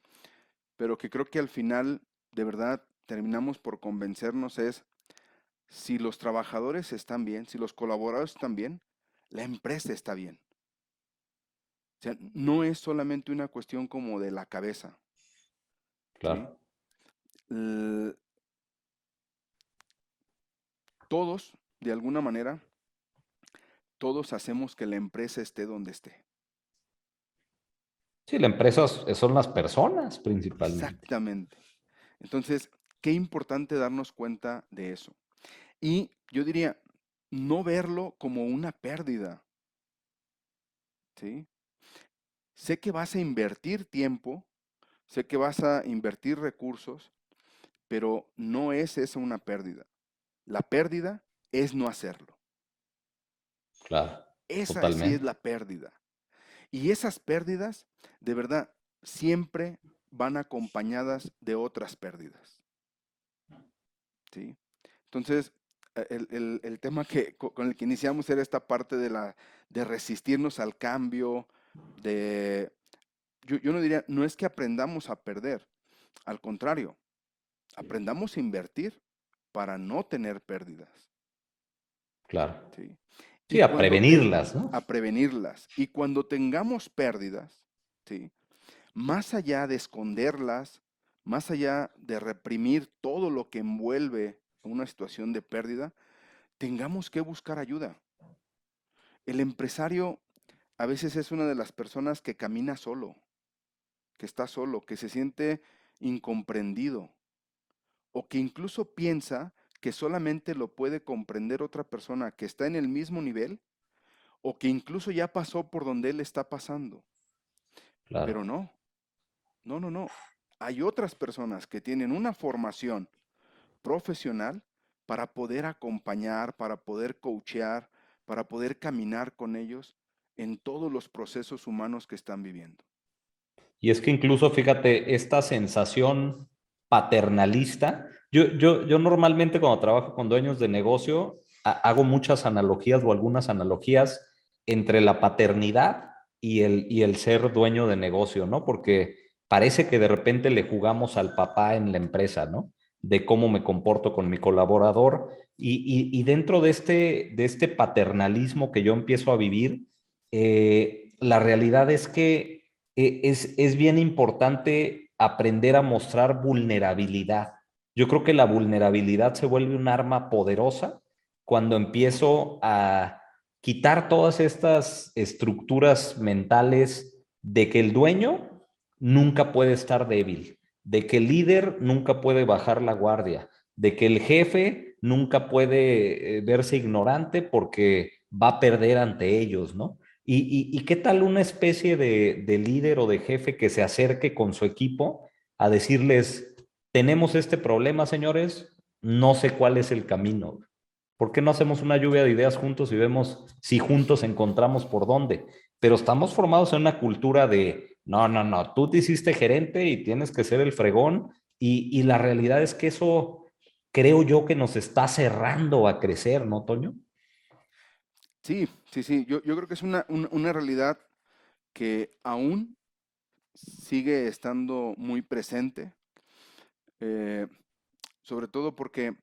pero que creo que al final, de verdad, terminamos por convencernos es si los trabajadores están bien, si los colaboradores están bien, la empresa está bien. O sea, no es solamente una cuestión como de la cabeza. Claro. Todos, de alguna manera, todos hacemos que la empresa esté donde esté. Sí, la empresa son las personas principalmente. Exactamente. Entonces, qué importante darnos cuenta de eso. Y yo diría, no verlo como una pérdida. ¿Sí? Sé que vas a invertir tiempo, sé que vas a invertir recursos, pero no es esa una pérdida. La pérdida es no hacerlo. Claro. Esa sí es la pérdida. Y esas pérdidas, de verdad, siempre van acompañadas de otras pérdidas. ¿Sí? Entonces, el, tema que, con el que iniciamos era esta parte de, la, de resistirnos al cambio, de, yo, yo no diría, no es que aprendamos a perder, al contrario, aprendamos a invertir para no tener pérdidas. Claro. ¿sí? A cuando- prevenirlas, ¿no? a prevenirlas. Y cuando tengamos pérdidas, ¿sí? más allá de esconderlas, más allá de reprimir todo lo que envuelve una situación de pérdida, tengamos que buscar ayuda. El empresario a veces es una de las personas que camina solo, que está solo, que se siente incomprendido o que incluso piensa que solamente lo puede comprender otra persona que está en el mismo nivel o que incluso ya pasó por donde él está pasando. Claro. Pero no, no, no, no. Hay otras personas que tienen una formación profesional para poder acompañar, para poder coachear, para poder caminar con ellos en todos los procesos humanos que están viviendo. Y es que incluso, fíjate, esta sensación paternalista, yo, yo, yo normalmente cuando trabajo con dueños de negocio, ha- hago muchas analogías o algunas analogías entre la paternidad y el, y el ser dueño de negocio, ¿no? Porque parece que de repente le jugamos al papá en la empresa, ¿no? De cómo me comporto con mi colaborador. Y, y- dentro de este, de este paternalismo que yo empiezo a vivir, eh, la realidad es que eh, es, es bien importante aprender a mostrar vulnerabilidad. Yo creo que la vulnerabilidad se vuelve un arma poderosa cuando empiezo a quitar todas estas estructuras mentales de que el dueño nunca puede estar débil, de que el líder nunca puede bajar la guardia, de que el jefe nunca puede eh, verse ignorante porque va a perder ante ellos, ¿no? ¿Y, y, y qué tal una especie de, de líder o de jefe que se acerque con su equipo a decirles, tenemos este problema, señores, no sé cuál es el camino. ¿Por qué no hacemos una lluvia de ideas juntos y vemos si juntos encontramos por dónde? Pero estamos formados en una cultura de, no, no, no, tú te hiciste gerente y tienes que ser el fregón. Y, y la realidad es que eso creo yo que nos está cerrando a crecer, ¿no, Toño? Sí, sí, sí. Yo, yo creo que es una, una, realidad que aún sigue estando muy presente, eh, sobre todo porque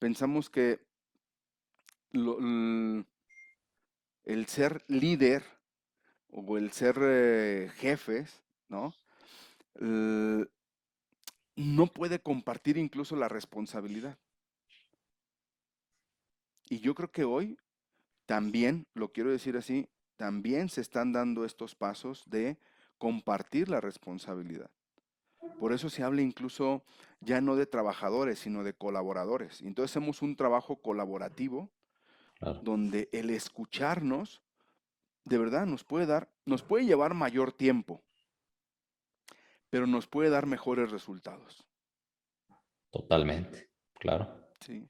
pensamos que el ser líder o el ser eh, jefes, ¿no? No puede compartir incluso la responsabilidad. Y yo creo que hoy también, lo quiero decir así, también se están dando estos pasos de compartir la responsabilidad. Por eso se habla incluso ya no de trabajadores, sino de colaboradores. Entonces hacemos un trabajo colaborativo Claro. donde el escucharnos de verdad nos puede dar, nos puede llevar mayor tiempo, pero nos puede dar mejores resultados. Totalmente, claro. Sí.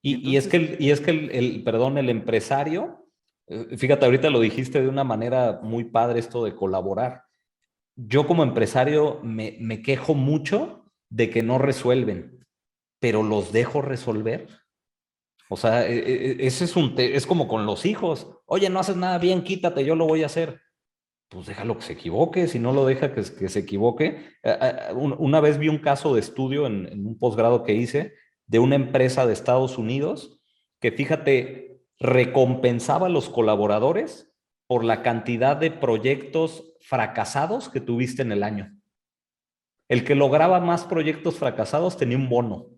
Y, y es que, el, y es que el, el, perdón, el empresario, eh, fíjate, ahorita lo dijiste de una manera muy padre esto de colaborar. Yo como empresario me, me quejo mucho de que no resuelven, pero los dejo resolver. O sea, e, e, ese es un, es como con los hijos. Oye, no haces nada bien, quítate, yo lo voy a hacer. Pues déjalo que se equivoque, si no lo deja que, se equivoque. Una vez vi un caso de estudio en, en un posgrado que hice de una empresa de Estados Unidos que, fíjate, recompensaba a los colaboradores por la cantidad de proyectos fracasados que tuviste en el año. El que lograba más proyectos fracasados tenía un bono.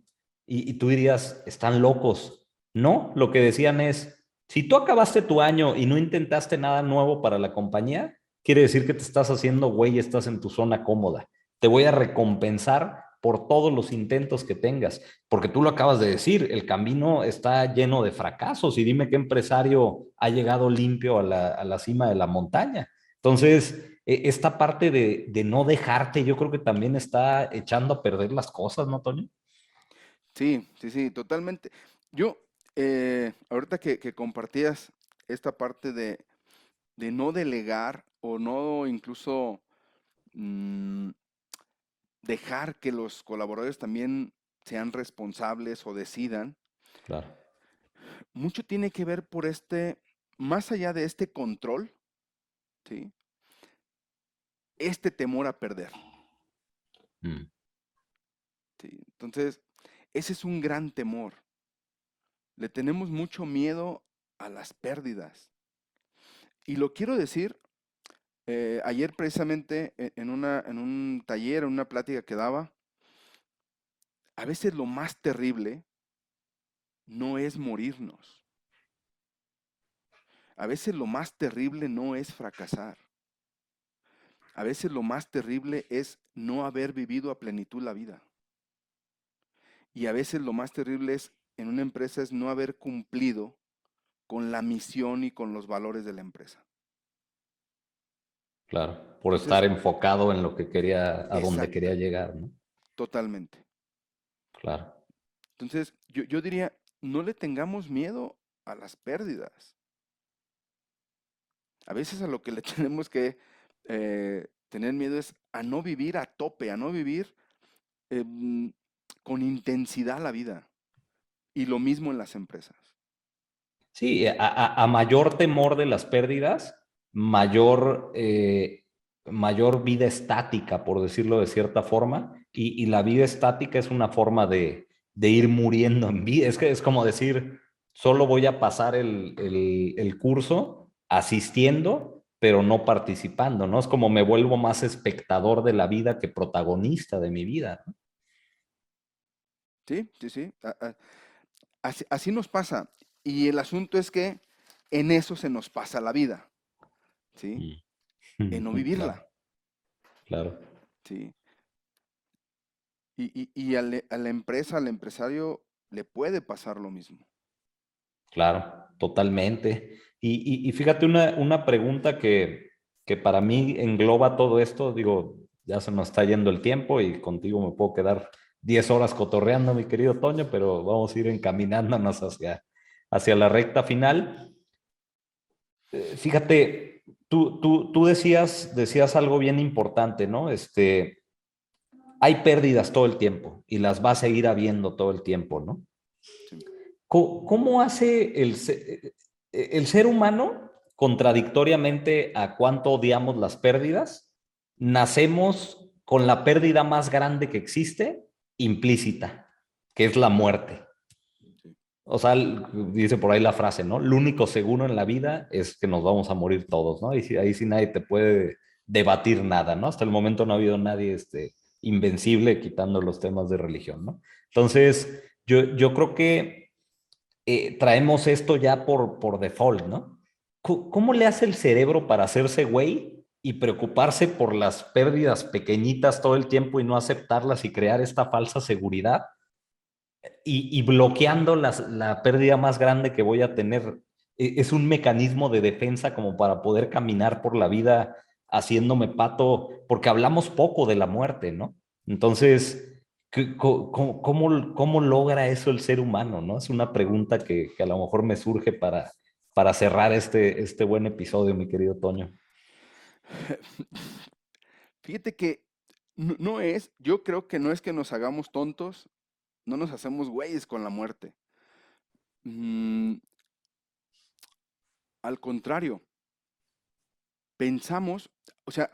Y, y tú dirías, están locos. No, lo que decían es, si tú acabaste tu año y no intentaste nada nuevo para la compañía, quiere decir que te estás haciendo güey y estás en tu zona cómoda. Te voy a recompensar por todos los intentos que tengas, porque tú lo acabas de decir, el camino está lleno de fracasos y dime qué empresario ha llegado limpio a la, a la cima de la montaña. Entonces, esta parte de, de, no dejarte, yo creo que también está echando a perder las cosas, ¿no, Toño? Sí, sí, sí, totalmente. Yo, eh, ahorita que, que, compartías esta parte de, de, no delegar o no incluso mmm, dejar que los colaboradores también sean responsables o decidan. Claro. Mucho tiene que ver por este, más allá de este control, ¿sí? este temor a perder. Mm. entonces, ese es un gran temor. Le tenemos mucho miedo a las pérdidas. Y lo quiero decir, eh, ayer precisamente e, en, una, en un taller, en una plática que daba, a veces lo más terrible no es morirnos. A veces lo más terrible no es fracasar. A veces lo más terrible es no haber vivido a plenitud la vida. Y a veces lo más terrible es en una empresa es no haber cumplido con la misión y con los valores de la empresa. Claro, por estar enfocado en lo que quería, a donde quería llegar, ¿no? Totalmente. Claro. Entonces, yo, yo diría, no le tengamos miedo a las pérdidas. A veces a lo que le tenemos que eh, tener miedo es a no vivir a tope, a no vivir em, con intensidad la vida. Y lo mismo en las empresas. Sí, a, mayor temor de las pérdidas, mayor, eh, mayor vida estática, por decirlo de cierta forma. Y, la vida estática es una forma de, ir muriendo en vida. Es que es como decir, solo voy a pasar el, el curso asistiendo, pero no participando, ¿no? Es como me vuelvo más espectador de la vida que protagonista de mi vida. Sí, sí, sí. Así, nos pasa. Y el asunto es que en eso se nos pasa la vida. ¿Sí? En no vivirla. Claro. Sí. Y, y, a, la empresa, al empresario, le puede pasar lo mismo. Claro, totalmente. Y, fíjate una, una pregunta que, que, para mí engloba todo esto. Digo, ya se nos está yendo el tiempo y contigo me puedo quedar 10 horas cotorreando, mi querido Toño, pero vamos a ir encaminándonos hacia, hacia la recta final. Eh, fíjate, tú, tú, tú decías, decías algo bien importante, ¿no? Este, hay pérdidas todo el tiempo y las va a seguir habiendo todo el tiempo, ¿no? ¿Cómo, hace el, eh, el ser humano, contradictoriamente a cuánto odiamos las pérdidas, nacemos con la pérdida más grande que existe implícita, que es la muerte? O sea, dice por ahí la frase, ¿no? Lo único seguro en la vida es que nos vamos a morir todos, ¿no? Y ahí sí nadie te puede debatir nada, ¿no? Hasta el momento no ha habido nadie este, invencible quitando los temas de religión, ¿no? Entonces, yo, yo creo que eh, traemos esto ya por, por default, ¿no? ¿Cómo le hace el cerebro para hacerse güey y preocuparse por las pérdidas pequeñitas todo el tiempo y no aceptarlas y crear esta falsa seguridad? y, bloqueando la pérdida más grande que voy a tener. E, es un mecanismo de defensa como para poder caminar por la vida haciéndome pato, porque hablamos poco de la muerte, ¿no? Entonces, ¿cómo, cómo, logra eso el ser humano, no? Es una pregunta que, a lo mejor me surge para, para cerrar este, este buen episodio, mi querido Toño. Fíjate que no es, yo creo que no es que nos hagamos tontos, no nos hacemos güeyes con la muerte. Mm, al contrario, pensamos, o sea,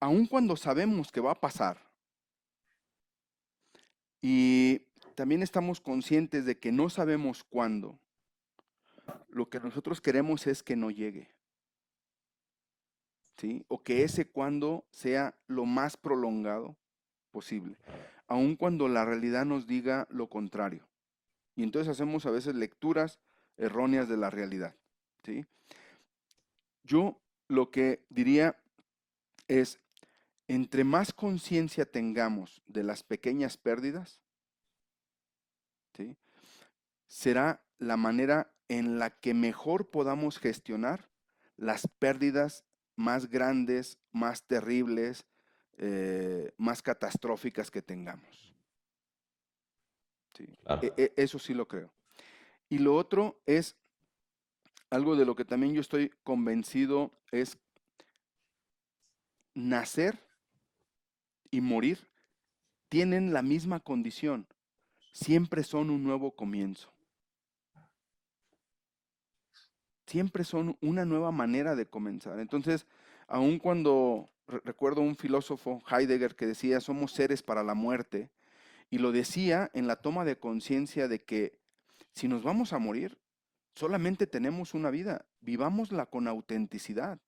aun cuando sabemos que va a pasar, y también estamos conscientes de que no sabemos cuándo, lo que nosotros queremos es que no llegue. ¿Sí? O que ese cuándo sea lo más prolongado posible aun cuando la realidad nos diga lo contrario. Y entonces hacemos a veces lecturas erróneas de la realidad. ¿sí? Yo lo que diría es, entre más conciencia tengamos de las pequeñas pérdidas, ¿sí? será la manera en la que mejor podamos gestionar las pérdidas más grandes, más terribles, eh, más catastróficas que tengamos. E, e, eso sí lo creo. Y lo otro es algo de lo que también yo estoy convencido es nacer y morir tienen la misma condición. Siempre son un nuevo comienzo. Siempre son una nueva manera de comenzar. Entonces, aun cuando recuerdo un filósofo, Heidegger, que decía, somos seres para la muerte, y lo decía en la toma de conciencia de que si nos vamos a morir, solamente tenemos una vida, vivámosla con autenticidad,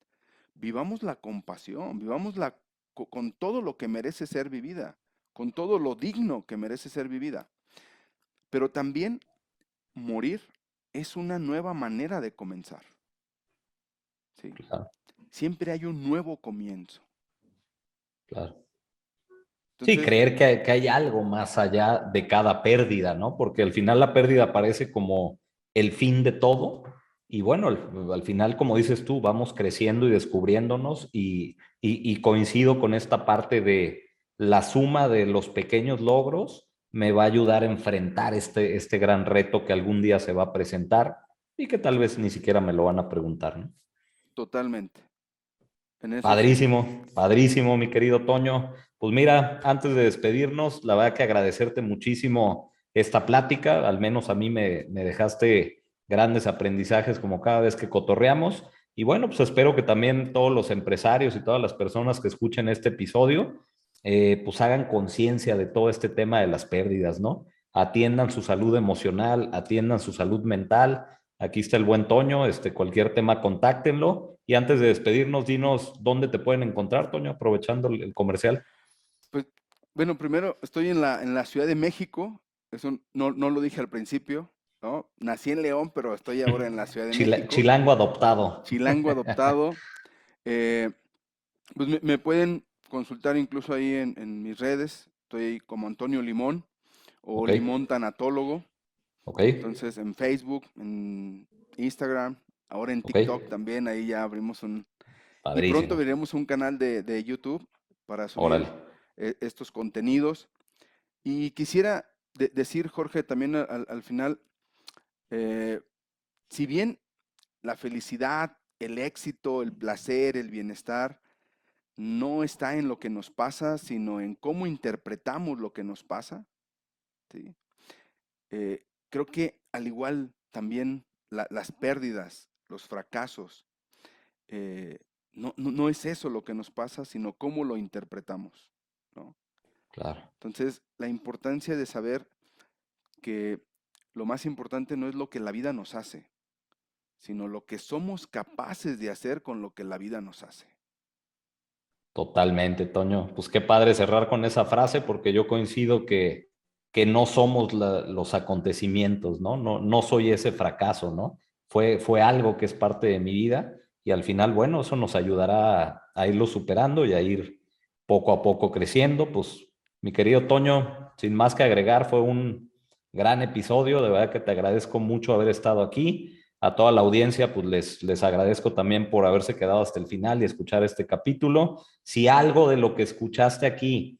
vivámosla con pasión, vivámosla con todo lo que merece ser vivida, con todo lo digno que merece ser vivida. Pero también morir es una nueva manera de comenzar. Siempre hay un nuevo comienzo. Claro. sí, creer que hay, que hay, algo más allá de cada pérdida, ¿no? Porque al final la pérdida parece como el fin de todo. Y bueno, al, final, como dices tú, vamos creciendo y descubriéndonos y, y coincido con esta parte de la suma de los pequeños logros me va a ayudar a enfrentar este, este gran reto que algún día se va a presentar y que tal vez ni siquiera me lo van a preguntar, ¿no? Totalmente. Padrísimo, padrísimo, mi querido Toño. Pues mira, antes de despedirnos, la verdad que agradecerte muchísimo esta plática, al menos a mí me, me dejaste grandes aprendizajes como cada vez que cotorreamos. Y bueno, pues espero que también todos los empresarios y todas las personas que escuchen este episodio, eh, pues hagan conciencia de todo este tema de las pérdidas, ¿no? Atiendan su salud emocional, atiendan su salud mental. Aquí está el buen Toño, este, cualquier tema, contáctenlo. Y antes de despedirnos, dinos dónde te pueden encontrar, Toño, aprovechando el, comercial. Pues, bueno, primero estoy en la, en la Ciudad de México, eso no, no lo dije al principio, ¿no? Nací en León, pero estoy ahora en la Ciudad de México. Chilango adoptado. Chilango adoptado. Eh, pues me, pueden consultar incluso ahí en, mis redes. Estoy como Antonio Limón o Limón Tanatólogo. Ok. Entonces en Facebook, en Instagram, ahora en TikTok también, ahí ya abrimos un... Y pronto veremos un canal de, YouTube para subir e, estos contenidos. Y quisiera decir, Jorge, también al, final, eh, si bien la felicidad, el éxito, el placer, el bienestar, no está en lo que nos pasa, sino en cómo interpretamos lo que nos pasa. Eh, creo que al igual también las pérdidas, los fracasos, eh, no, no, es eso lo que nos pasa, sino cómo lo interpretamos. ¿no? Claro. Entonces, la importancia de saber que lo más importante no es lo que la vida nos hace, sino lo que somos capaces de hacer con lo que la vida nos hace. Totalmente, Toño. Pues qué padre cerrar con esa frase porque yo coincido que, que no somos los acontecimientos, ¿no? ¿no? No soy ese fracaso, ¿no? Fue, fue algo que es parte de mi vida y al final, bueno, eso nos ayudará a, irlo superando y a ir poco a poco creciendo. Pues mi querido Toño, sin más que agregar, fue un gran episodio, de verdad que te agradezco mucho haber estado aquí a toda la audiencia, pues les, les agradezco también por haberse quedado hasta el final y escuchar este capítulo. Si algo de lo que escuchaste aquí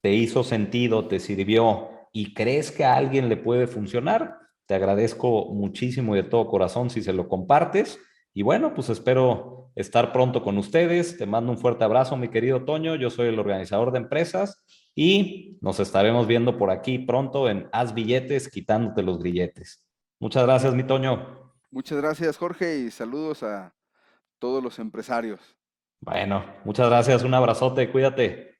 te hizo sentido, te sirvió y crees que a alguien le puede funcionar, te agradezco muchísimo y de todo corazón si se lo compartes. Y bueno, pues espero estar pronto con ustedes. Te mando un fuerte abrazo, mi querido Toño. Yo soy el organizador de empresas y nos estaremos viendo por aquí pronto en Haz Billetes, quitándote los grilletes. Muchas gracias, mi Toño. Muchas gracias, Jorge, y saludos a todos los empresarios. Bueno, muchas gracias, un abrazote, cuídate.